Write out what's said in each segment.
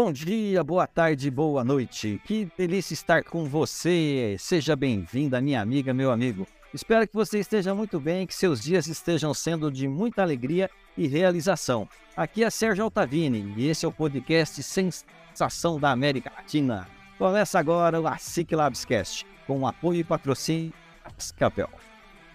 Bom dia, boa tarde, boa noite. Que delícia estar com você. Seja bem-vinda, minha amiga, meu amigo. Espero que você esteja muito bem, que seus dias estejam sendo de muita alegria e realização. Aqui é Sérgio Altavini e esse é o podcast Sensação da América Latina. Começa agora o ASIC Labscast, com apoio e patrocínio Capel.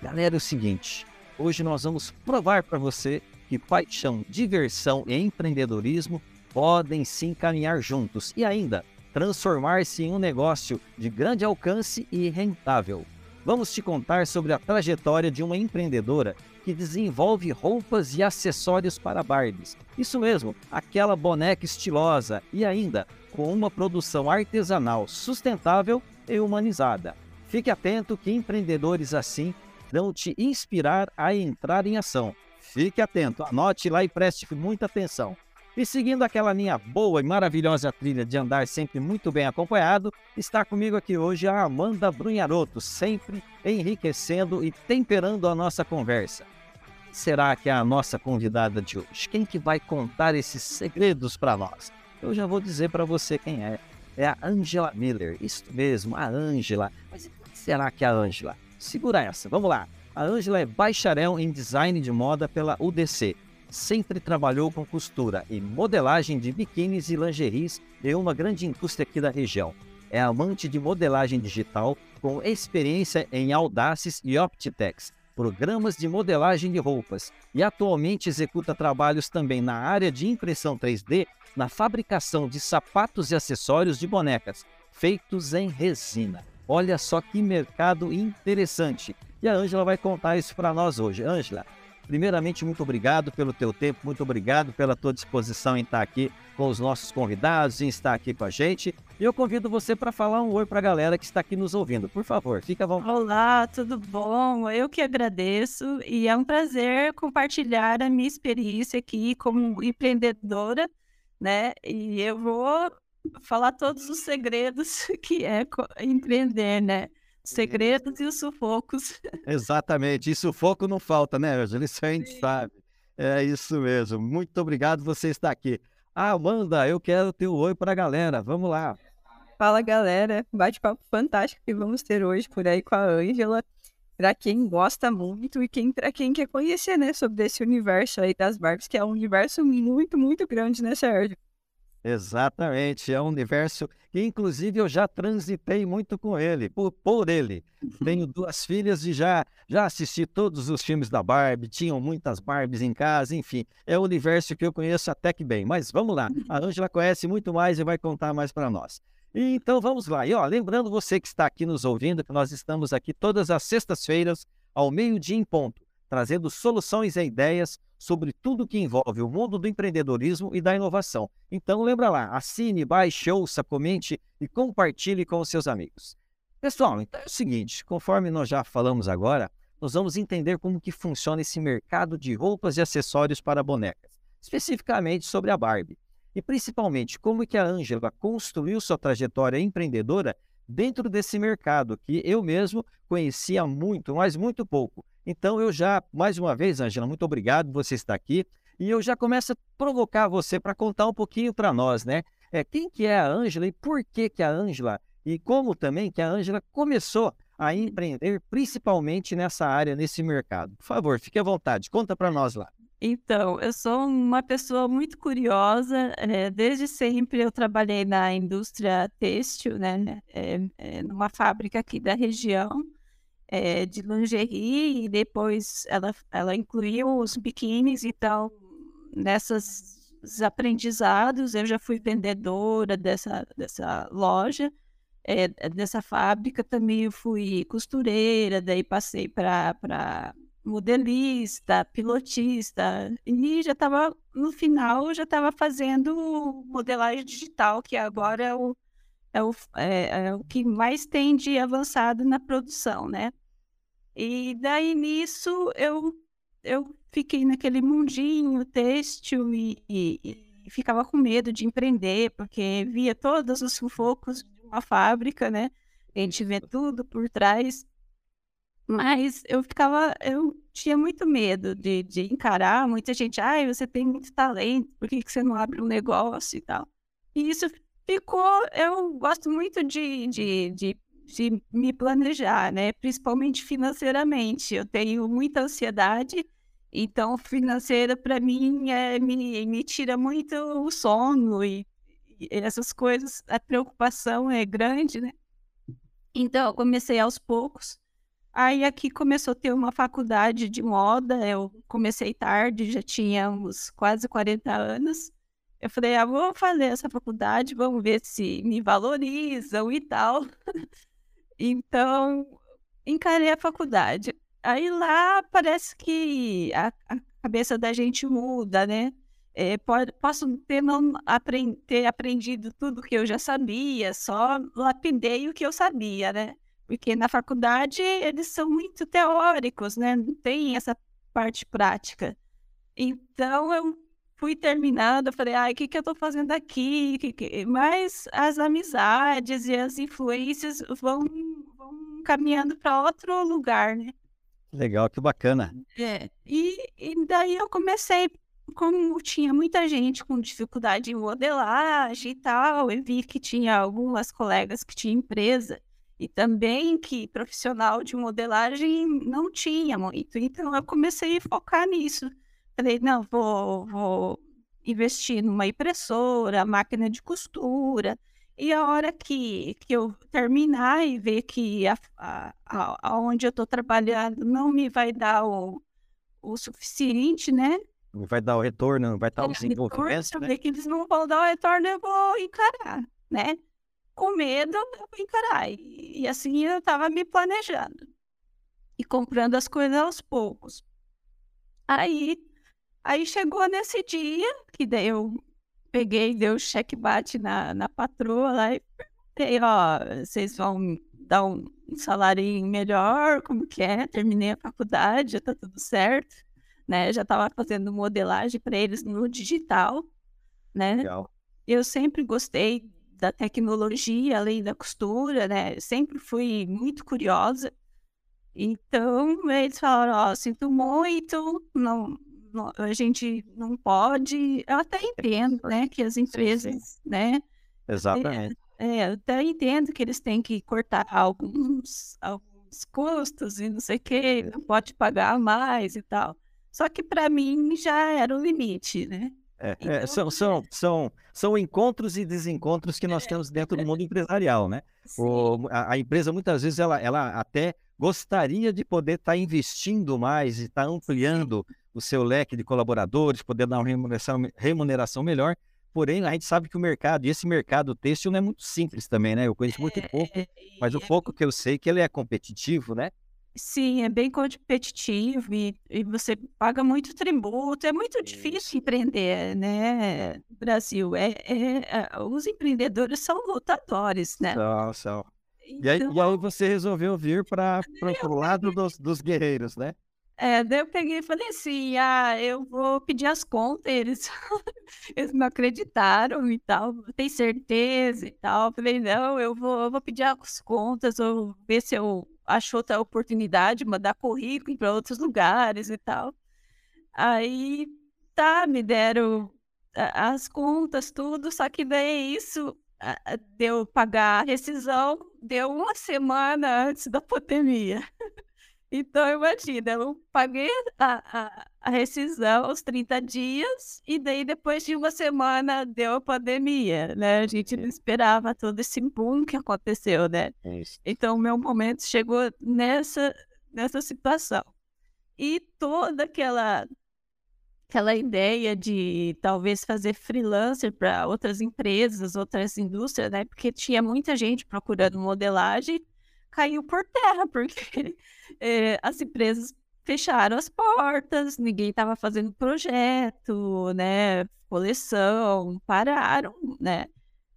Galera, é o seguinte, hoje nós vamos provar para você que paixão, diversão e empreendedorismo podem se encaminhar juntos e ainda transformar-se em um negócio de grande alcance e rentável. Vamos te contar sobre a trajetória de uma empreendedora que desenvolve roupas e acessórios para Barbies. Isso mesmo, aquela boneca estilosa e ainda com uma produção artesanal sustentável e humanizada. Fique atento que empreendedores assim vão te inspirar a entrar em ação. Fique atento, anote lá e preste muita atenção. E seguindo aquela linha boa e maravilhosa trilha de andar sempre muito bem acompanhado, está comigo aqui hoje a Amanda Brunharoto, sempre enriquecendo e temperando a nossa conversa. Será que é a nossa convidada de hoje? Quem que vai contar esses segredos para nós? Eu já vou dizer para você quem é. É a Angela Miller, isso mesmo, a Angela. Mas será que é a Angela? Segura essa, vamos lá. A Angela é bacharel em design de moda pela UDC sempre trabalhou com costura e modelagem de biquínis e lingeries em uma grande indústria aqui da região. É amante de modelagem digital com experiência em Audaces e Optitex, programas de modelagem de roupas, e atualmente executa trabalhos também na área de impressão 3D na fabricação de sapatos e acessórios de bonecas, feitos em resina. Olha só que mercado interessante. E a Ângela vai contar isso para nós hoje. Ângela, Primeiramente, muito obrigado pelo teu tempo, muito obrigado pela tua disposição em estar aqui com os nossos convidados, em estar aqui com a gente. E eu convido você para falar um oi para a galera que está aqui nos ouvindo. Por favor, fica à vontade. Olá, tudo bom? Eu que agradeço e é um prazer compartilhar a minha experiência aqui como empreendedora, né? E eu vou falar todos os segredos que é empreender, né? Segredos e os sufocos. Exatamente, e sufoco não falta, né, Angela? Isso a gente Sim. sabe. É isso mesmo. Muito obrigado você estar aqui. Ah, Amanda, eu quero ter o oi para a galera. Vamos lá. Fala, galera. Bate-papo fantástico que vamos ter hoje por aí com a Ângela. Para quem gosta muito e quem, para quem quer conhecer, né, sobre esse universo aí das Barbies, que é um universo muito, muito grande, né, Sérgio? Exatamente, é um universo que, inclusive, eu já transitei muito com ele, por, por ele. Tenho duas filhas e já, já assisti todos os filmes da Barbie, tinham muitas Barbies em casa, enfim, é um universo que eu conheço até que bem. Mas vamos lá, a Ângela conhece muito mais e vai contar mais para nós. Então vamos lá. E ó, lembrando você que está aqui nos ouvindo, que nós estamos aqui todas as sextas-feiras, ao meio-dia em ponto, trazendo soluções e ideias sobre tudo que envolve o mundo do empreendedorismo e da inovação. Então lembra lá, assine, baixe, ouça, comente e compartilhe com os seus amigos. Pessoal, então é o seguinte, conforme nós já falamos agora, nós vamos entender como que funciona esse mercado de roupas e acessórios para bonecas, especificamente sobre a Barbie. E principalmente como que a Ângela construiu sua trajetória empreendedora dentro desse mercado que eu mesmo conhecia muito, mas muito pouco. Então eu já, mais uma vez, Angela, muito obrigado por você estar aqui. E eu já começo a provocar você para contar um pouquinho para nós, né? É, quem que é a Ângela e por que que a Ângela e como também que a Ângela começou a empreender principalmente nessa área, nesse mercado. Por favor, fique à vontade, conta para nós lá. Então, eu sou uma pessoa muito curiosa. É, desde sempre eu trabalhei na indústria têxtil, né? É, é, numa fábrica aqui da região é, de lingerie e depois ela, ela incluiu os biquínis, então nessas aprendizados. Eu já fui vendedora dessa, dessa loja, é, dessa fábrica. Também eu fui costureira, daí passei para modelista, pilotista, e já estava, no final, já estava fazendo modelagem digital, que agora é o, é o, é, é o que mais tem de avançado na produção, né? E daí nisso eu, eu fiquei naquele mundinho têxtil e, e, e ficava com medo de empreender, porque via todos os sufocos de uma fábrica, né? A gente vê tudo por trás. Mas eu ficava, eu tinha muito medo de, de encarar. Muita gente, ai, você tem muito talento, por que, que você não abre um negócio e tal? E isso ficou. Eu gosto muito de, de, de, de me planejar, né? Principalmente financeiramente. Eu tenho muita ansiedade, então financeira para mim é, me, me tira muito o sono e, e essas coisas. A preocupação é grande, né? Então eu comecei aos poucos Aí aqui começou a ter uma faculdade de moda, eu comecei tarde, já tinha uns quase 40 anos. Eu falei, ah, vou fazer essa faculdade, vamos ver se me valorizam e tal. então, encarei a faculdade. Aí lá parece que a, a cabeça da gente muda, né? É, pode, posso ter não aprend, ter aprendido tudo que eu já sabia, só lapidei o que eu sabia, né? porque na faculdade eles são muito teóricos, né? Não tem essa parte prática. Então eu fui terminando, eu falei, ai, o que, que eu estou fazendo aqui? Mas as amizades e as influências vão, vão caminhando para outro lugar, né? Legal, que bacana. É, e, e daí eu comecei, como tinha muita gente com dificuldade em modelagem e tal, eu vi que tinha algumas colegas que tinham empresa, e também que profissional de modelagem não tinha muito. Então eu comecei a focar nisso. Falei, não, vou, vou investir numa impressora, máquina de costura. E a hora que, que eu terminar e ver que a, a, a, aonde eu estou trabalhando não me vai dar o, o suficiente, né? Não vai dar o retorno, não vai estar o desenvolvimento. Se eu ver que eles não vão dar o retorno, eu vou encarar, né? com medo, eu vou encarar. E, e assim eu estava me planejando e comprando as coisas aos poucos. Aí, aí chegou nesse dia que daí eu peguei, dei o cheque-bate na, na patroa lá e perguntei, ó, vocês vão dar um, um salário melhor, como que é? Terminei a faculdade, já tá tudo certo, né? Já estava fazendo modelagem para eles no digital, né? Legal. Eu sempre gostei da tecnologia, além da costura, né? Sempre fui muito curiosa. Então, eles falaram, ó, oh, sinto muito, não, a gente não pode. Eu até entendo, né, que as empresas, sim, sim. né? Exatamente. É, é, eu até entendo que eles têm que cortar alguns, alguns custos e não sei o quê, não pode pagar mais e tal. Só que para mim já era o limite, né? É, então, é, são, são, são, são encontros e desencontros que nós temos dentro do mundo empresarial, né? O, a, a, empresa muitas vezes ela, ela até gostaria de poder estar tá investindo mais e estar tá ampliando o seu leque de colaboradores, poder dar uma remuneração, remuneração melhor, porém a gente sabe que o mercado, e esse mercado têxtil não é muito simples também, né? Eu conheço muito é, pouco, mas o é pouco que eu sei que ele é competitivo, né? Sim, é bem competitivo e, e você paga muito tributo. É muito difícil empreender, né, Brasil? É, é, é, os empreendedores são lutadores, né? São, são. E aí, e aí então você resolveu vir para o lado dos, dos guerreiros, né? É, daí eu peguei e falei assim, ah, eu vou pedir as contas, eles, eles não acreditaram e tal, tem certeza e tal. falei, não, eu vou, eu vou pedir as contas, ou ver se eu acho outra oportunidade, mandar currículo para outros lugares e tal. Aí, tá, me deram as contas, tudo, só que daí isso deu pagar a rescisão, deu uma semana antes da pandemia. Então, imagina, eu paguei a, a, a, rescisão aos 30 dias e daí depois de uma semana deu a pandemia, né? A gente não esperava todo esse boom que aconteceu, né? Isso. Então, o meu momento chegou nessa, nessa situação. E toda aquela aquela ideia de talvez fazer freelancer para outras empresas, outras indústrias, né? Porque tinha muita gente procurando modelagem caiu por terra, porque é, as empresas fecharam as portas, ninguém estava fazendo projeto, né, coleção, pararam, né.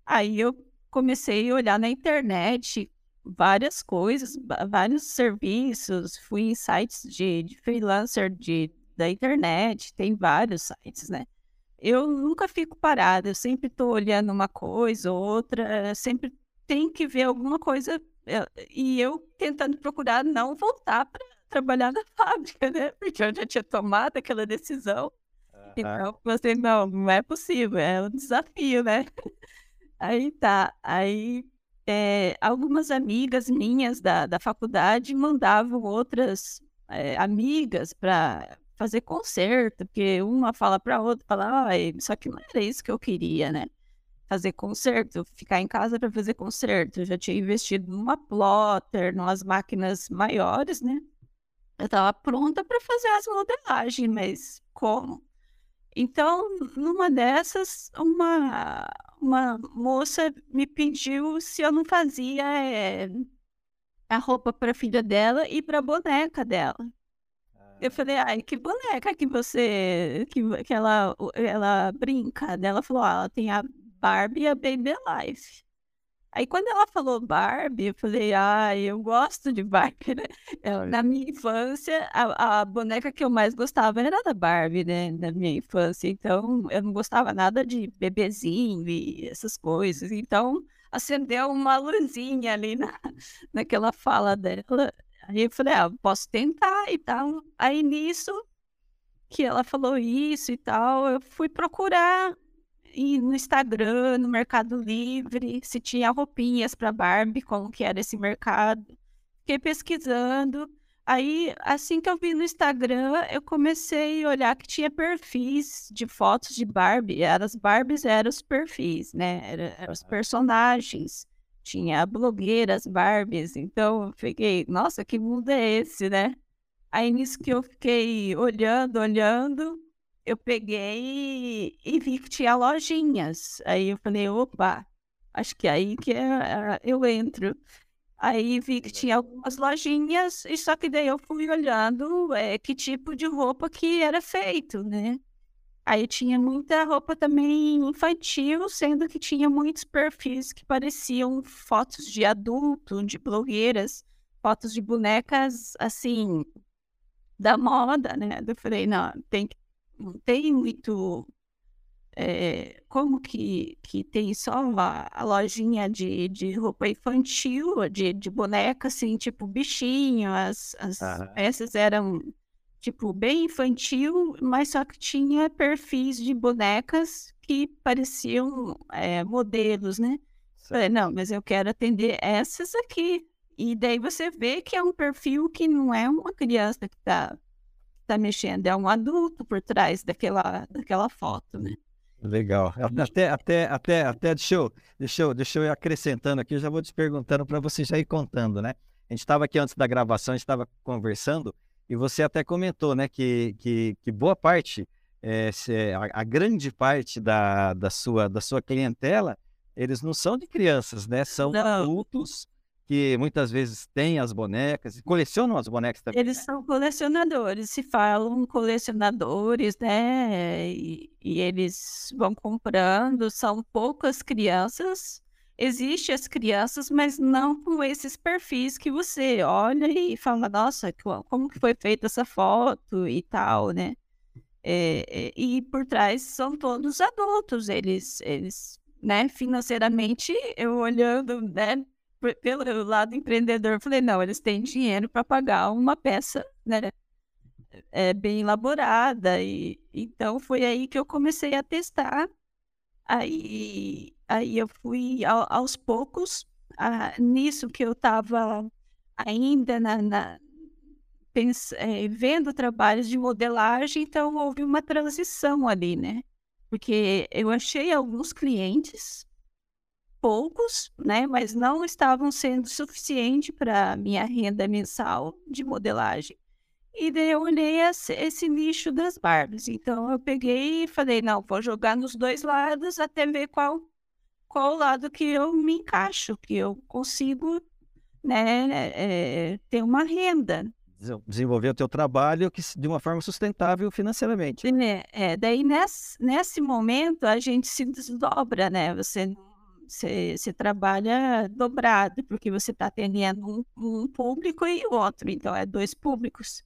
Aí eu comecei a olhar na internet várias coisas, vários serviços, fui em sites de, de freelancer de, da internet, tem vários sites, né? Eu nunca fico parada, eu sempre estou olhando uma coisa ou outra, sempre tem que ver alguma coisa e eu tentando procurar não voltar para trabalhar na fábrica, né? Porque eu já tinha tomado aquela decisão. Então, você não, não é possível, é um desafio, né? Aí tá, aí é, algumas amigas minhas da, da faculdade mandavam outras é, amigas para fazer concerto, porque uma fala para outra, fala, só que não era isso que eu queria, né? Fazer concerto, ficar em casa para fazer concerto. Eu já tinha investido numa plotter, numas máquinas maiores, né? Eu estava pronta para fazer as modelagens, mas como? Então, numa dessas, uma, uma moça me pediu se eu não fazia é, a roupa para filha dela e para boneca dela. Eu falei, ai, que boneca que você, que, que ela, ela brinca? Ela falou, ah, ela tem a Barbie e a Baby Life. Aí quando ela falou Barbie, eu falei, ah, eu gosto de Barbie, né? Eu, na minha infância, a, a, boneca que eu mais gostava era da Barbie, né? Na minha infância. Então, eu não gostava nada de bebezinho e essas coisas. Então, acendeu uma luzinha ali na, naquela fala dela. Aí eu falei, ah, posso tentar e tal. Aí nisso que ela falou isso e tal, eu fui procurar e no Instagram, no Mercado Livre, se tinha roupinhas para Barbie, como que era esse mercado. Fiquei pesquisando. Aí, assim que eu vi no Instagram, eu comecei a olhar que tinha perfis de fotos de Barbie. Era, as Barbies eram os perfis, né? Eram era os personagens. Tinha blogueiras Barbies. Então, eu fiquei, nossa, que mundo é esse, né? Aí, nisso que eu fiquei olhando, olhando, eu peguei e vi que tinha lojinhas. Aí eu falei, opa, acho que é aí que é, eu entro. Aí vi que tinha algumas lojinhas, e só que daí eu fui olhando é, que tipo de roupa que era feito, né? Aí tinha muita roupa também infantil, sendo que tinha muitos perfis que pareciam fotos de adulto, de blogueiras, fotos de bonecas, assim, da moda, né? Eu falei, não, tem que não tem muito. É, como que, que tem só a, a lojinha de, de roupa infantil, de, de boneca, assim, tipo bichinho, as, as peças eram tipo bem infantil, mas só que tinha perfis de bonecas que pareciam é, modelos, né? Falei, não, mas eu quero atender essas aqui. E daí você vê que é um perfil que não é uma criança que está está mexendo, é um adulto por trás daquela, daquela foto, né? Legal. Até, até, até, até deixa, eu, deixa, eu, deixa eu ir acrescentando aqui, eu já vou te perguntando para você já ir contando, né? A gente estava aqui antes da gravação, a gente estava conversando e você até comentou, né, que, que, que boa parte, é, a, a, grande parte da, da, sua, da sua clientela, eles não são de crianças, né? São não. adultos que muitas vezes têm as bonecas, colecionam as bonecas também. Eles né? são colecionadores, se falam colecionadores, né? E, e, eles vão comprando, são poucas crianças. Existem as crianças, mas não com esses perfis que você olha e fala, nossa, como que foi feita essa foto e tal, né? É, e por trás são todos adultos, eles, eles, né, financeiramente, eu olhando, né, pelo lado empreendedor, falei, não, eles têm dinheiro para pagar uma peça, né? É, bem elaborada. E, então foi aí que eu comecei a testar. Aí, aí eu fui ao, aos poucos, a, nisso que eu estava ainda na, na pens, é, vendo trabalhos de modelagem, então houve uma transição ali, né? Porque eu achei alguns clientes poucos, né, mas não estavam sendo suficiente para minha renda mensal de modelagem. E daí eu olhei esse, esse, nicho das Barbies. Então eu peguei e falei, não, vou jogar nos dois lados até ver qual qual lado que eu me encaixo, que eu consigo, né, é, ter uma renda. Desenvolver o teu trabalho que, de uma forma sustentável financeiramente. É, é daí nesse, nesse momento a gente se desdobra, né? Você Você, trabalha dobrado, porque você está atendendo um, um público e outro, então é dois públicos.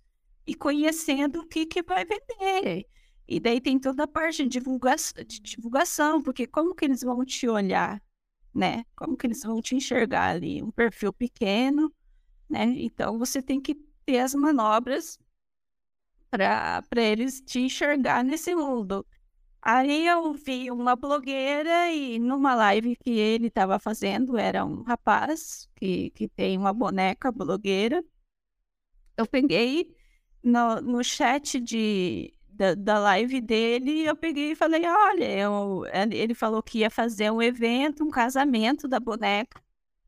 E conhecendo o que, que vai vender. E daí tem toda a parte de divulgação, de divulgação, porque como que eles vão te olhar, né? Como que eles vão te enxergar ali? Um perfil pequeno, né? Então você tem que ter as manobras para eles te enxergar nesse mundo. Aí eu vi uma blogueira e numa live que ele estava fazendo, era um rapaz que, que tem uma boneca blogueira. Eu peguei no, no chat de, da, da live dele, eu peguei e falei: olha, eu, ele falou que ia fazer um evento, um casamento da boneca.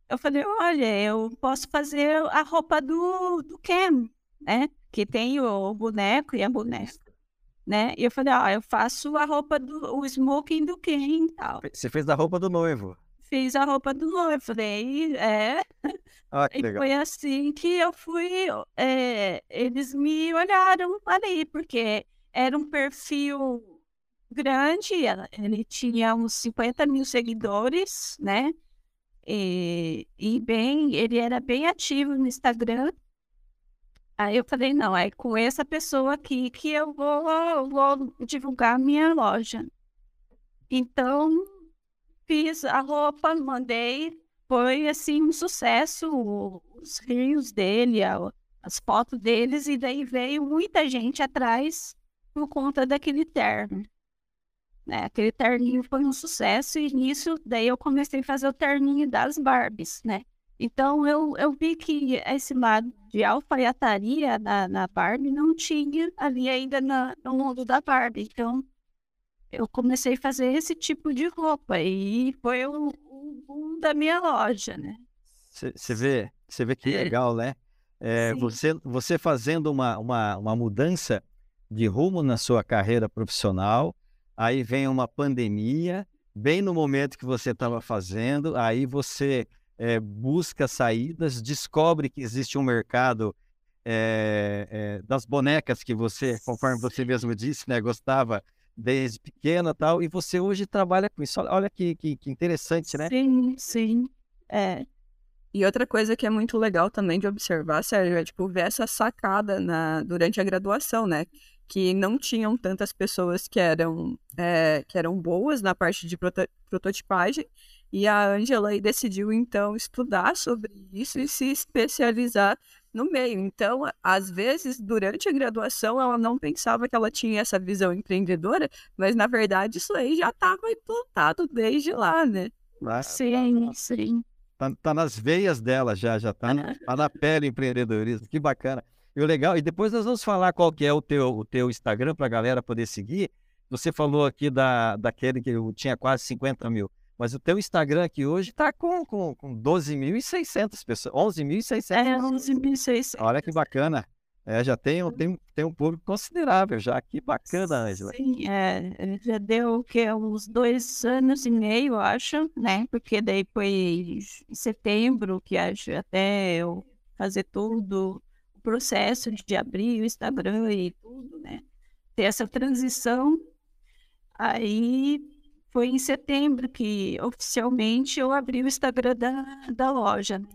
Eu falei: olha, eu posso fazer a roupa do, do Ken, né? Que tem o boneco e a boneca né? E eu falei, ó, eu faço a roupa do o smoking do Ken e tal. Você fez a roupa do noivo. Fiz a roupa do noivo, falei, é. Ah, que e legal. foi assim que eu fui. É, eles me olharam ali, porque era um perfil grande, ele tinha uns 50 mil seguidores, né? E, e bem, ele era bem ativo no Instagram. Aí eu falei, não, é com essa pessoa aqui que eu vou, vou divulgar minha loja. Então, fiz a roupa, mandei, foi assim um sucesso, os rios dele, as fotos deles, e daí veio muita gente atrás por conta daquele terno. Né? Aquele terninho foi um sucesso, e nisso daí eu comecei a fazer o terninho das Barbies, né? Então eu, eu vi que esse lado de alfaiataria na, na Barbie não tinha ali ainda na, no mundo da Barbie. Então eu comecei a fazer esse tipo de roupa e foi o, o da minha loja, né? Você vê, você vê que legal, né? É, você, você fazendo uma, uma, uma mudança de rumo na sua carreira profissional, aí vem uma pandemia, bem no momento que você estava fazendo, aí você é, busca saídas, descobre que existe um mercado é, é, das bonecas que você, conforme você mesmo disse, né, gostava desde pequena tal, e você hoje trabalha com isso. Olha que, que, que interessante, né? Sim, sim. É. E outra coisa que é muito legal também de observar, Sérgio, é tipo ver essa sacada na, durante a graduação, né? Que não tinham tantas pessoas que eram, é, que eram boas na parte de proto prototipagem e a Angela aí decidiu então estudar sobre isso e se especializar no meio. Então, às vezes, durante a graduação, ela não pensava que ela tinha essa visão empreendedora, mas na verdade isso aí já estava implantado desde lá, né? Mas, sim, sim. Tá, tá, nas veias dela já, já tá, na, tá na pele empreendedorismo. Que bacana. E o legal, e depois nós vamos falar qual que é o teu, o teu Instagram para a galera poder seguir. Você falou aqui da, daquele que tinha quase 50 mil. Mas o teu Instagram aqui hoje está com, com, com 12.600 pessoas, 11.600. É, 11.600. Olha que bacana. É, já tem, tem, tem um público considerável já. Que bacana, Angela. Sim, é, já deu que, uns dois anos e meio, acho, né? Porque daí foi em setembro que acho até eu fazer tudo, o processo de abrir o Instagram e tudo, né? Ter essa transição. Aí foi em setembro que oficialmente eu abri o Instagram da, da loja. Né?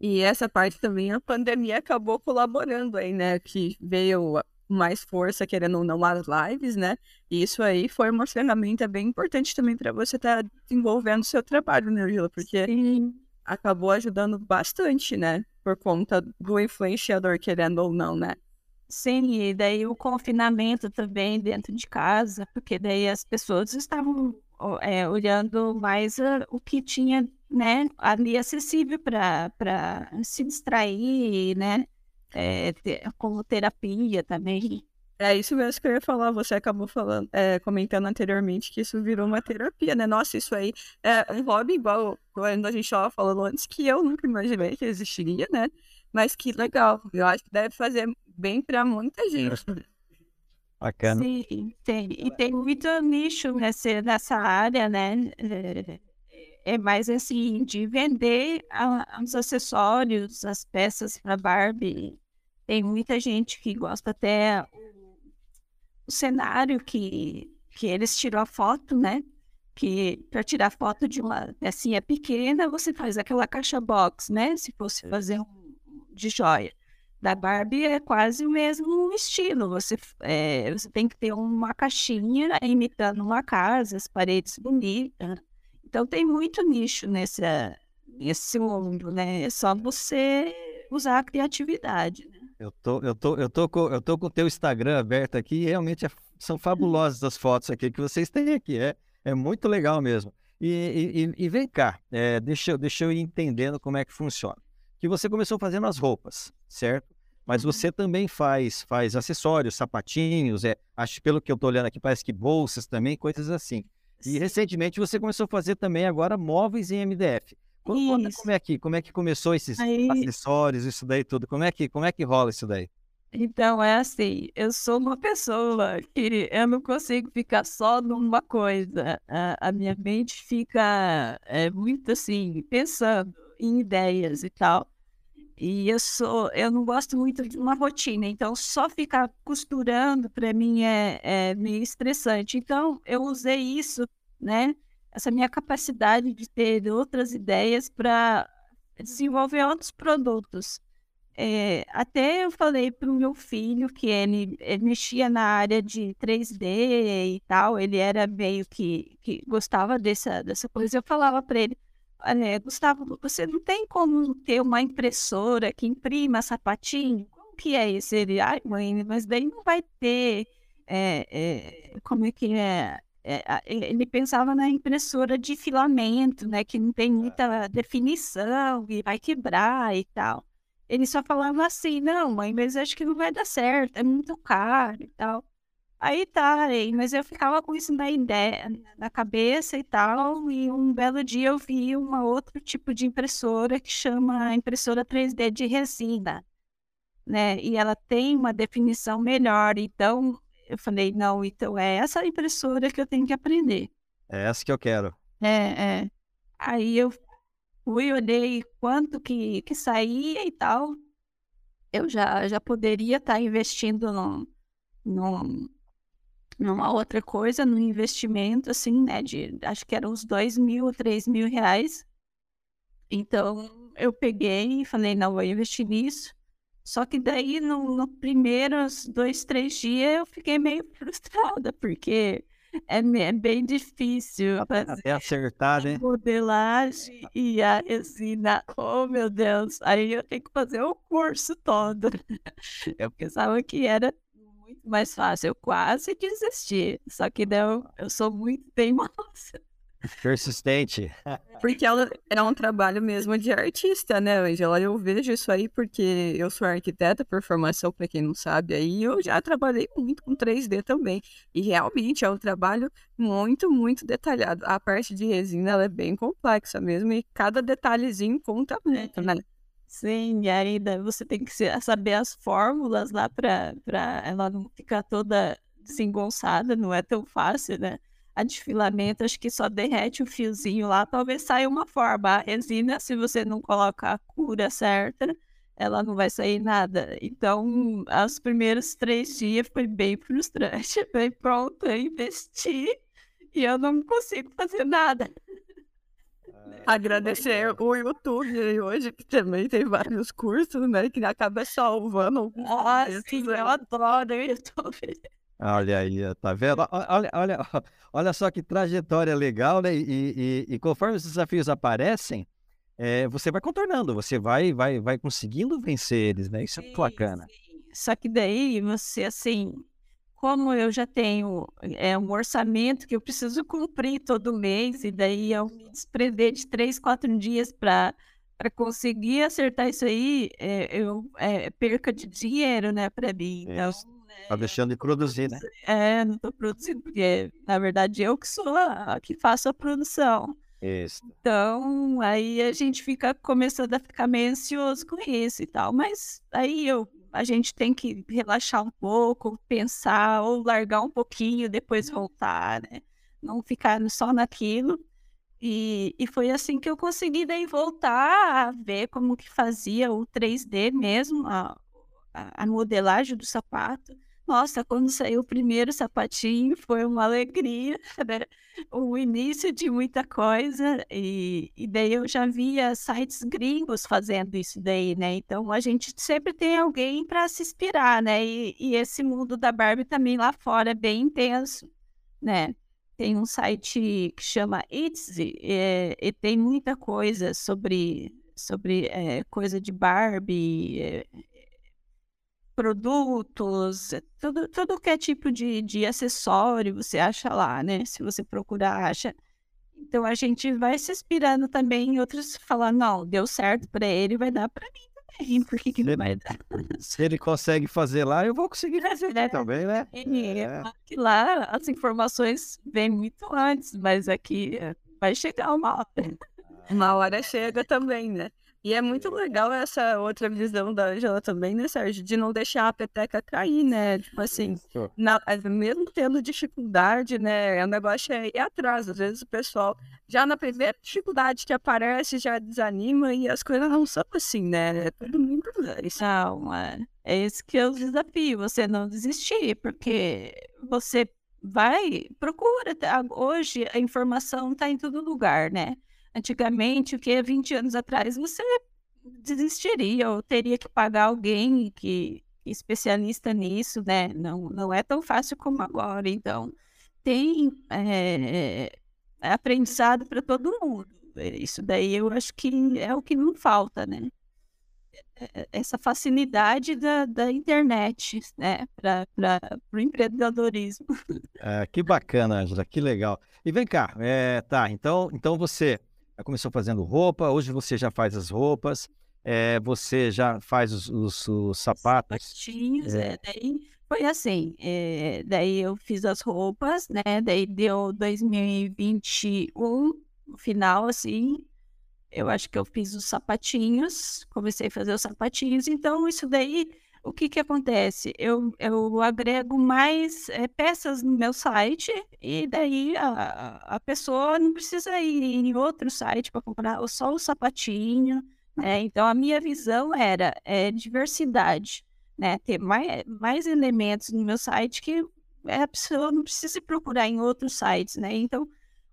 E essa parte também a pandemia acabou colaborando aí, né? Que veio mais força, querendo ou não, as lives, né? E isso aí foi uma ferramenta bem importante também para você estar tá desenvolvendo o seu trabalho, né, Gila? Porque Sim. acabou ajudando bastante, né? Por conta do influenciador, querendo ou não, né? Sim, e daí o confinamento também dentro de casa, porque daí as pessoas estavam é, olhando mais uh, o que tinha né, ali acessível para se distrair, né? É, ter, como terapia também. É isso mesmo que eu ia falar. Você acabou falando, é, comentando anteriormente que isso virou uma terapia, né? Nossa, isso aí é um hobby igual quando a gente estava falando antes, que eu nunca imaginei que existiria, né? Mas que legal. Eu acho que deve fazer bem para muita gente. Bacana. Sim, tem. E tem muito nicho nessa, nessa área, né? É, é mais assim, de vender a, os acessórios, as peças para Barbie. Tem muita gente que gosta até o, o cenário que, que eles tiram a foto, né? que para tirar foto de uma pecinha pequena, você faz aquela caixa box, né? Se fosse fazer um de joia. Da Barbie é quase o mesmo estilo. Você, é, você tem que ter uma caixinha imitando uma casa, as paredes bonitas. Então tem muito nicho nessa, nesse mundo, né? É só você usar a criatividade. Né? Eu tô, eu tô, eu tô com, eu tô com o teu Instagram aberto aqui e realmente é, são fabulosas as fotos aqui que vocês têm aqui. É, é muito legal mesmo. E, e, e vem cá, é, deixa, deixa eu ir entendendo como é que funciona. Que você começou fazendo as roupas, certo? Mas uhum. você também faz faz acessórios, sapatinhos, é, acho pelo que eu estou olhando aqui, parece que bolsas também, coisas assim. E recentemente você começou a fazer também agora móveis em MDF. Conta como é que como é que começou esses Aí... acessórios, isso daí tudo? Como é que como é que rola isso daí? Então, é assim, eu sou uma pessoa que eu não consigo ficar só numa coisa. A, a minha mente fica é, muito assim, pensando em ideias e tal. E eu sou, eu não gosto muito de uma rotina, então só ficar costurando para mim é, é meio estressante. Então, eu usei isso, né? Essa minha capacidade de ter outras ideias para desenvolver outros produtos. É, até eu falei para o meu filho que ele, ele, mexia na área de 3D e tal, ele era meio que, que gostava dessa, dessa coisa. Eu falava para ele: Olha, Gustavo, você não tem como ter uma impressora que imprima sapatinho? Como que é isso? Ele, ai, mãe, mas daí não vai ter. É, é, como é que é? é? Ele pensava na impressora de filamento, né? Que não tem muita definição e vai quebrar e tal ele só falava assim, não, mãe, mas acho que não vai dar certo, é muito caro e tal. Aí tá, aí, mas eu ficava com isso na ideia, na cabeça e tal, e um belo dia eu vi uma outro tipo de impressora que chama impressora 3D de resina, né? E ela tem uma definição melhor, então eu falei, não, então é essa impressora que eu tenho que aprender. É essa que eu quero. É, é. Aí eu fui, olhei quanto que, que saía e tal. Eu já, já poderia estar tá investindo num, num, numa outra coisa, num investimento, assim, né? De, acho que eram uns dois mil, três mil reais. Então, eu peguei e falei, não, vou investir nisso. Só que daí, no, no primeiros dois, três dias, eu fiquei meio frustrada, porque é, é bem difícil Até acertar, né? modelagem e a resina. Oh, meu Deus. Aí eu tenho que fazer o curso todo. Eu pensava que era muito mais fácil. Eu quase desisti. Só que não, eu sou muito teimosa. Persistente. Porque ela é um trabalho mesmo de artista, né, Angela? Eu vejo isso aí porque eu sou arquiteta por formação, para quem não sabe, aí eu já trabalhei muito com 3D também. E realmente é um trabalho muito, muito detalhado. A parte de resina ela é bem complexa mesmo e cada detalhezinho conta muito, né? Sim, e ainda você tem que saber as fórmulas lá para ela não ficar toda desengonçada, não é tão fácil, né? a de filamento, acho que só derrete o fiozinho lá, talvez saia uma forma. A resina, se você não colocar a cura certa, ela não vai sair nada. Então, os primeiros três dias foi bem frustrante. Falei, pronto, eu investi e eu não consigo fazer nada. Agradecer o YouTube hoje, que também tem vários cursos, né? Que acaba salvando. Ah, sim, eu adoro o YouTube. Olha aí, tá vendo? Olha, olha, olha só que trajetória legal, né? E, e, e conforme os desafios aparecem, é, você vai contornando, você vai, vai, vai conseguindo vencer eles, né? Isso é bacana. Sim. Só que daí você, assim, como eu já tenho é, um orçamento que eu preciso cumprir todo mês, e daí eu me desprender de três, quatro dias para conseguir acertar isso aí, é, eu é, perca de dinheiro, né, para mim. Então, Tá deixando de produzir, né? É, não tô produzindo, porque na verdade eu que sou a que faço a produção. Isso. Então, aí a gente fica começando a ficar meio ansioso com isso e tal. Mas aí eu, a gente tem que relaxar um pouco, pensar, ou largar um pouquinho, depois voltar, né? Não ficar só naquilo. E, e foi assim que eu consegui daí voltar a ver como que fazia o 3D mesmo, a, a, a modelagem do sapato Nossa, quando saiu o primeiro sapatinho, foi uma alegria, né? O início de muita coisa, e, e daí eu já via sites gringos fazendo isso daí, né? Então a gente sempre tem alguém para se inspirar, né? E, e esse mundo da Barbie também lá fora é bem intenso, né? Tem um site que chama Etsy, é, e tem muita coisa sobre, sobre é, coisa de Barbie, é, produtos, tudo, tudo que é tipo de, de acessório você acha lá, né? Se você procurar, acha. Então a gente vai se inspirando também em outros, falar, não, deu certo para ele, vai dar para mim também, por que, que não vai dar? Se ele consegue fazer lá, eu vou conseguir fazer é, também, né? É. é. Lá as informações vêm muito antes, mas aqui vai chegar uma hora. Uma hora chega também, né? E é muito legal essa outra visão da Angela também, né, Sérgio? De não deixar a peteca cair, né? Tipo assim, na, mesmo tendo dificuldade, né? O negócio é ir atrás. Às vezes o pessoal, já na primeira dificuldade que aparece, já desanima e as coisas não são assim, né? É tudo muito. Não, é, é esse que é o desafio, você não desistir, porque você vai, procura. Tá? Hoje a informação está em todo lugar, né? Antigamente, o que 20 anos atrás, você desistiria ou teria que pagar alguém que especialista nisso, né? Não, não é tão fácil como agora. Então, tem é, é aprendizado para todo mundo. Isso daí eu acho que é o que não falta, né? É, essa facilidade da, da internet, né, para o empreendedorismo. É, que bacana, Angela, que legal. E vem cá, é, tá, então, então você começou fazendo roupa, hoje você já faz as roupas, é, você já faz os, os, os sapatos. Sapatinhos, é. é. daí foi assim, é, daí eu fiz as roupas, né, daí deu 2021, no final, assim, eu acho que eu fiz os sapatinhos, comecei a fazer os sapatinhos, então isso daí o que que acontece? Eu, eu agrego mais é, peças no meu site e daí a, a pessoa não precisa ir em outro site para comprar só o sapatinho, né? Então a minha visão era é, diversidade, né? Ter mais, mais elementos no meu site que a pessoa não precisa procurar em outros sites, né? Então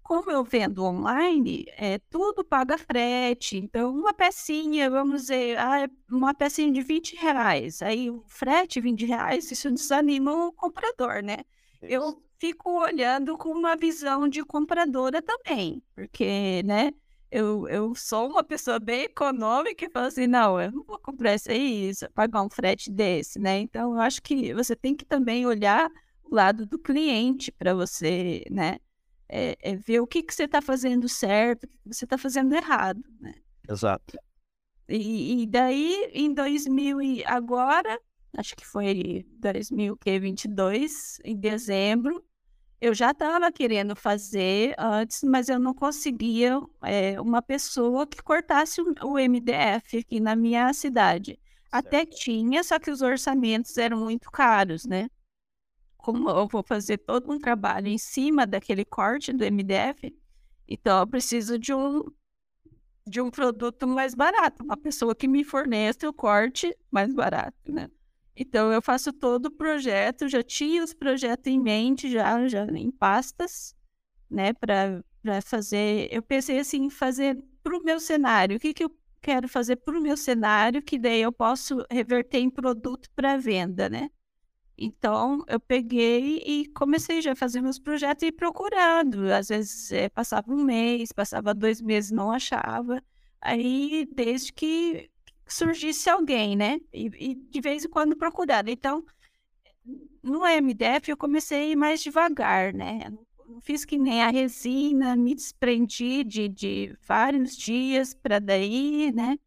como eu vendo online, é, tudo paga frete. Então, uma pecinha, vamos dizer, ah, uma pecinha de 20 reais. Aí, o frete, 20 reais, isso desanima o comprador, né? Isso. Eu fico olhando com uma visão de compradora também, porque, né? Eu, eu sou uma pessoa bem econômica e falo assim, não, eu não vou comprar isso aí, isso, pagar um frete desse, né? Então, eu acho que você tem que também olhar o lado do cliente para você, né? É, é ver o que, que você está fazendo certo, o que você está fazendo errado. Né? Exato. E, e, daí, em 2000 e agora, acho que foi 2022, em dezembro, eu já estava querendo fazer antes, mas eu não conseguia é, uma pessoa que cortasse o, MDF aqui na minha cidade. Certo. Até tinha, só que os orçamentos eram muito caros, né? Como eu vou fazer todo um trabalho em cima daquele corte do MDF, então eu preciso de um de um produto mais barato, uma pessoa que me forneça o corte mais barato, né? Então eu faço todo o projeto, já tinha os projetos em mente já, já em pastas, né, para fazer. Eu pensei assim, fazer para o meu cenário. O que que eu quero fazer para o meu cenário que daí eu posso reverter em produto para venda, né? Então, eu peguei e comecei já a fazer meus projetos e ir procurando. Às vezes é, passava um mês, passava dois meses, não achava. Aí, desde que surgisse alguém, né? E, e de vez em quando procurando. Então, no MDF eu comecei mais devagar, né? Não fiz que nem a resina, me desprendi de, de vários dias para daí, né?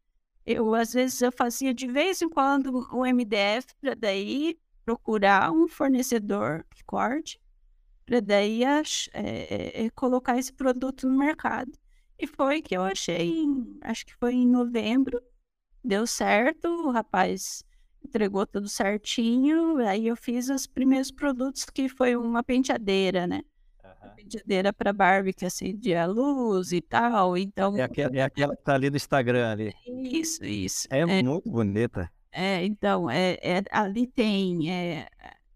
Eu, às vezes, eu fazia de vez em quando o MDF para daí procurar um fornecedor que corte, para daí é, é, colocar esse produto no mercado. E foi que eu achei, acho que foi em novembro, deu certo, o rapaz entregou tudo certinho, aí eu fiz os primeiros produtos que foi uma penteadeira, né? Uhum. Penteadeira para Barbie que acendia a luz e tal, então... É aquela, é aquela que tá ali no Instagram ali. Isso, isso. É, é muito bonita. É, então, é, é, ali tem é,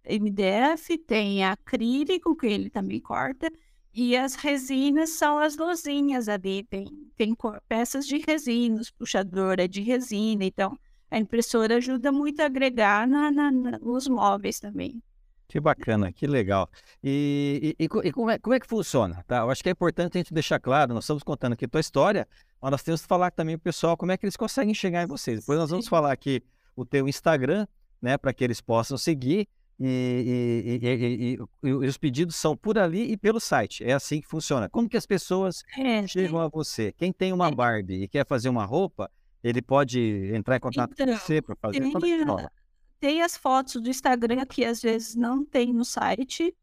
MDF, tem acrílico, que ele também corta, e as resinas são as luzinhas ali, tem, tem peças de resinas, puxadora de resina, então a impressora ajuda muito a agregar na, na, na, nos móveis também. Que bacana, que legal. E, e, e como, é, como, é, que funciona? Tá? Eu acho que é importante a gente deixar claro, nós estamos contando aqui a tua história, mas nós temos que falar também para o pessoal como é que eles conseguem chegar em vocês. Depois nós vamos falar aqui o teu Instagram, né, para que eles possam seguir. E, e, e, os pedidos são por ali e pelo site. É assim que funciona. Como que as pessoas é, chegam a você? Quem tem uma é. Barbie e quer fazer uma roupa, ele pode entrar em contato então, com você para fazer. Tem, tem as fotos do Instagram que às vezes não tem no site.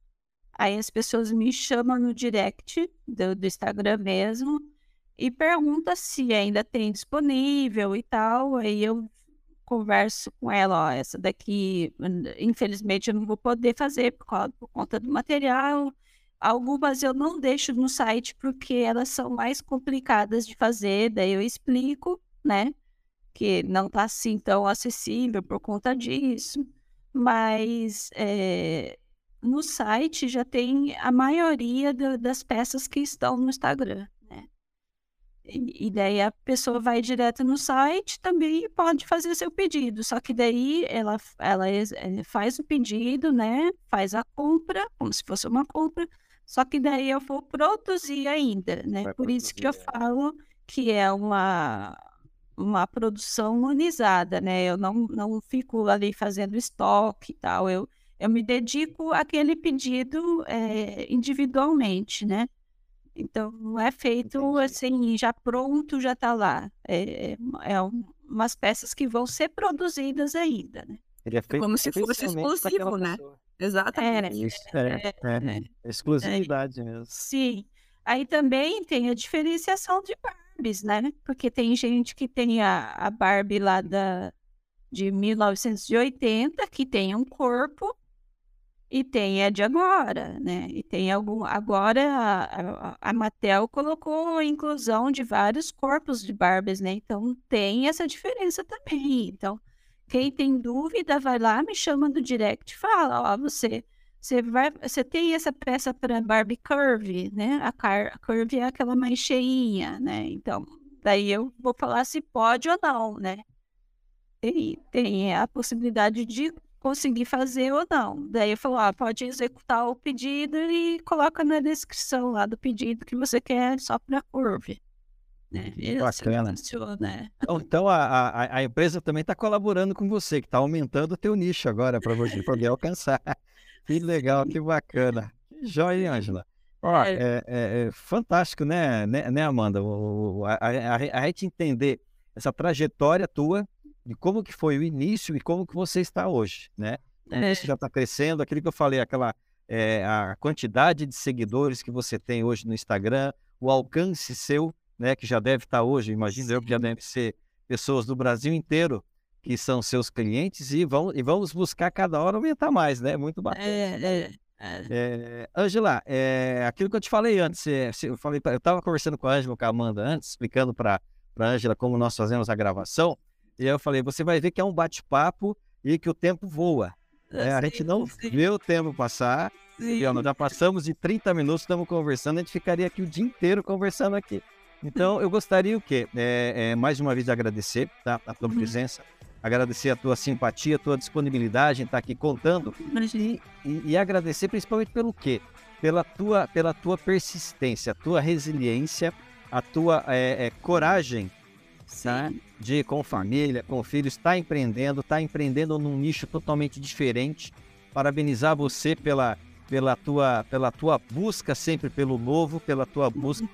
Aí as pessoas me chamam no direct do, do Instagram mesmo e perguntam se ainda tem disponível e tal. Aí eu converso com ela, ó, essa daqui, infelizmente eu não vou poder fazer por, causa, por conta do material. Algumas eu não deixo no site porque elas são mais complicadas de fazer, daí eu explico, né? que não está assim tão acessível por conta disso, mas é, no site já tem a maioria do, das peças que estão no Instagram? E, e, daí a pessoa vai direto no site também pode fazer seu pedido, só que daí ela, ela é, faz o pedido, né? Faz a compra, como se fosse uma compra, só que daí eu vou produzir ainda, né? Vai Por produzir, isso que eu é. falo que é uma uma produção humanizada, né? Eu não, não fico ali fazendo estoque e tal, eu, eu me dedico àquele pedido é, individualmente, né? Então, não é feito Entendi. assim, já pronto, já está lá. É, é um, umas peças que vão ser produzidas ainda, né? Ele é feito Como se fosse exclusivo, né? Exatamente. É, Isso, é, é, é, exclusividade mesmo. Sim. Aí também tem a diferenciação de Barbies, né? Porque tem gente que tem a, a Barbie lá da, de 1980, que tem um corpo, e tem a de agora, né? E tem algum. Agora a, a, a Mattel colocou a inclusão de vários corpos de Barbies, né? Então tem essa diferença também. Então, quem tem dúvida, vai lá, me chama no direct, fala, ó, você você, vai, você tem essa peça para Barbie Curve, né? A, car, a Curve é aquela mais cheinha, né? Então, daí eu vou falar se pode ou não, né? Tem, tem a possibilidade de conseguir fazer ou não. Daí eu falo, ah, pode executar o pedido e coloca na descrição lá do pedido que você quer só para Curve. Né? Bacana. Funciona. Então, então a, a, a empresa também está colaborando com você, que está aumentando o teu nicho agora para você poder alcançar. Que legal, que bacana. Que joia, Ângela? Ó, é. É, é, é, fantástico, né, né, né Amanda? O, a, a, a, gente entender essa trajetória tua de como que foi o início e como que você está hoje, né? É. Já está crescendo, aquilo que eu falei, aquela é, a quantidade de seguidores que você tem hoje no Instagram, o alcance seu, né, que já deve estar hoje, imagino eu que já deve ser pessoas do Brasil inteiro que são seus clientes e, vão, e vamos buscar cada hora aumentar mais, né? Muito bacana. É, é, é. é Angela, é, aquilo que eu te falei antes, eu falei, eu estava conversando com a Angela, com a Amanda antes, explicando para a Angela como nós fazemos a gravação, e aí eu falei, você vai ver que é um bate-papo e que o tempo voa. É, a gente não sim. vê o tempo passar. E, ó, nós já passamos de 30 minutos, estamos conversando, a gente ficaria aqui o dia inteiro conversando aqui. Então, eu gostaria o quê? É, é, mais uma vez agradecer tá, a tua uhum. presença, agradecer a tua simpatia, a tua disponibilidade em estar aqui contando e, e, e, agradecer principalmente pelo quê? Pela tua, pela tua persistência, a tua resiliência, a tua é, é, coragem tá? de com família, com filhos, estar tá empreendendo, estar tá empreendendo num nicho totalmente diferente. Parabenizar você pela, pela, tua, pela tua busca sempre pelo novo, pela tua busca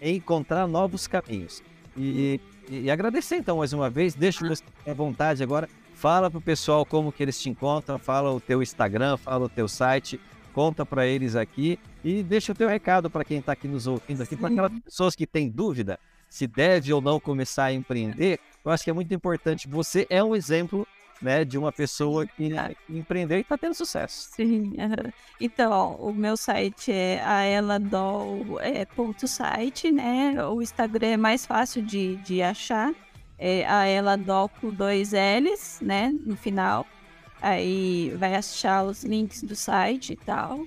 em encontrar novos caminhos. E, e, e agradecer então mais uma vez, deixa você à vontade agora, fala para o pessoal como que eles te encontram, fala o teu Instagram, fala o teu site, conta para eles aqui e deixa o teu recado para quem está aqui nos ouvindo aqui, para aquelas pessoas que têm dúvida se deve ou não começar a empreender, eu acho que é muito importante. Você é um exemplo né, de uma pessoa que empreendeu e está tendo sucesso. Sim. Então, o meu site é aeladol.site, é, né? O Instagram é mais fácil de, de achar. É aeladol com dois L's, né? No final. aí vai achar os links do site e tal.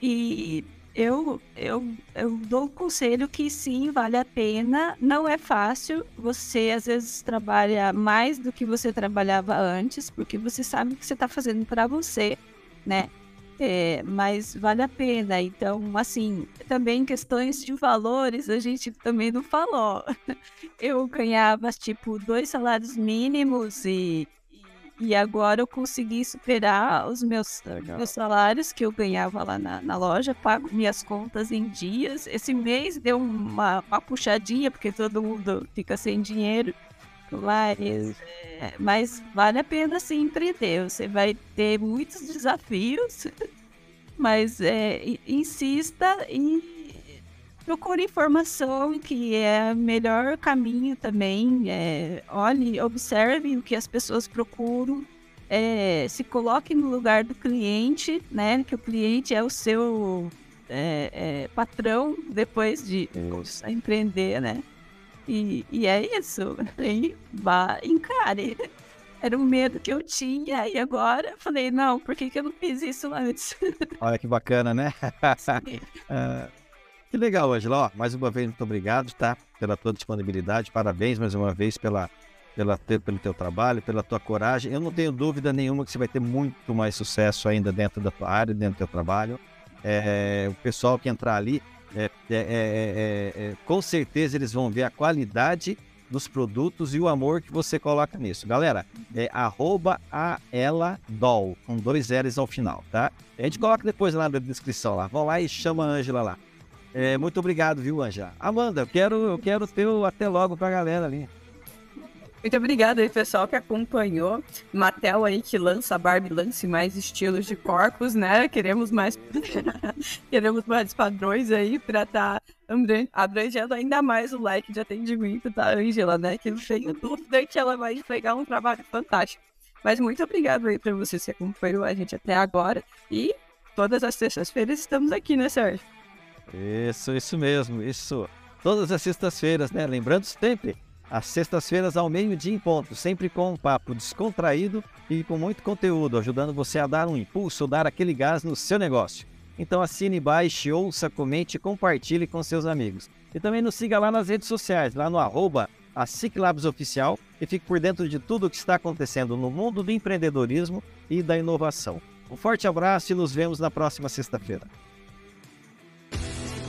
E eu, eu, eu dou um conselho que sim, vale a pena. Não é fácil. Você às vezes trabalha mais do que você trabalhava antes, porque você sabe o que você está fazendo para você, né? É, mas vale a pena. Então, assim, também questões de valores a gente também não falou. Eu ganhava tipo dois salários mínimos e e agora eu consegui superar os meus, meus salários que eu ganhava lá na, na, loja, pago minhas contas em dias. Esse mês deu uma, uma puxadinha, porque todo mundo fica sem dinheiro. Mas, é, mas vale a pena sim empreender. Você vai ter muitos desafios, mas é, insista e procure informação, que é o melhor caminho também. É, olhe, observe o que as pessoas procuram. É, se coloque no lugar do cliente, né? Que o cliente é o seu é, é patrão depois de começar a empreender, né? E, e é isso. E vá, encare. Era um medo que eu tinha, e agora eu falei, não, por que, que eu não fiz isso antes? Olha que bacana, né? uh... Que legal, Angela. Ó, mais uma vez, muito obrigado, tá? Pela tua disponibilidade. Parabéns mais uma vez pela, pela, pelo teu trabalho, pela tua coragem. Eu não tenho dúvida nenhuma que você vai ter muito mais sucesso ainda dentro da tua área, dentro do teu trabalho. É, o pessoal que entrar ali, é, é, é, com certeza eles vão ver a qualidade dos produtos e o amor que você coloca nisso. Galera, é arroba a ela doll, com dois L's ao final, tá? A gente coloca depois lá na descrição lá. Vão lá e chama a Ângela lá. É, muito obrigado, viu, Anja? Amanda, eu quero, eu quero ter o até logo pra galera ali. Muito obrigada aí, pessoal, que acompanhou. Matel aí que lança Barbie, lance mais estilos de corpos, né? Queremos mais. Queremos mais padrões aí pra estar tá abrangendo ainda mais o like de atendimento da Angela, né? Que não tenho dúvida que ela vai entregar um trabalho fantástico. Mas muito obrigado aí pra você que acompanhou a gente até agora. E todas as sextas-feiras estamos aqui, né, Sérgio? Isso, isso mesmo, isso. Todas as sextas-feiras, né? Lembrando sempre, às sextas-feiras ao meio-dia em ponto, sempre com um papo descontraído e com muito conteúdo, ajudando você a dar um impulso, dar aquele gás no seu negócio. Então assine, baixe, ouça, comente compartilhe com seus amigos. E também nos siga lá nas redes sociais, lá no arroba a Oficial e fique por dentro de tudo o que está acontecendo no mundo do empreendedorismo e da inovação. Um forte abraço e nos vemos na próxima sexta-feira.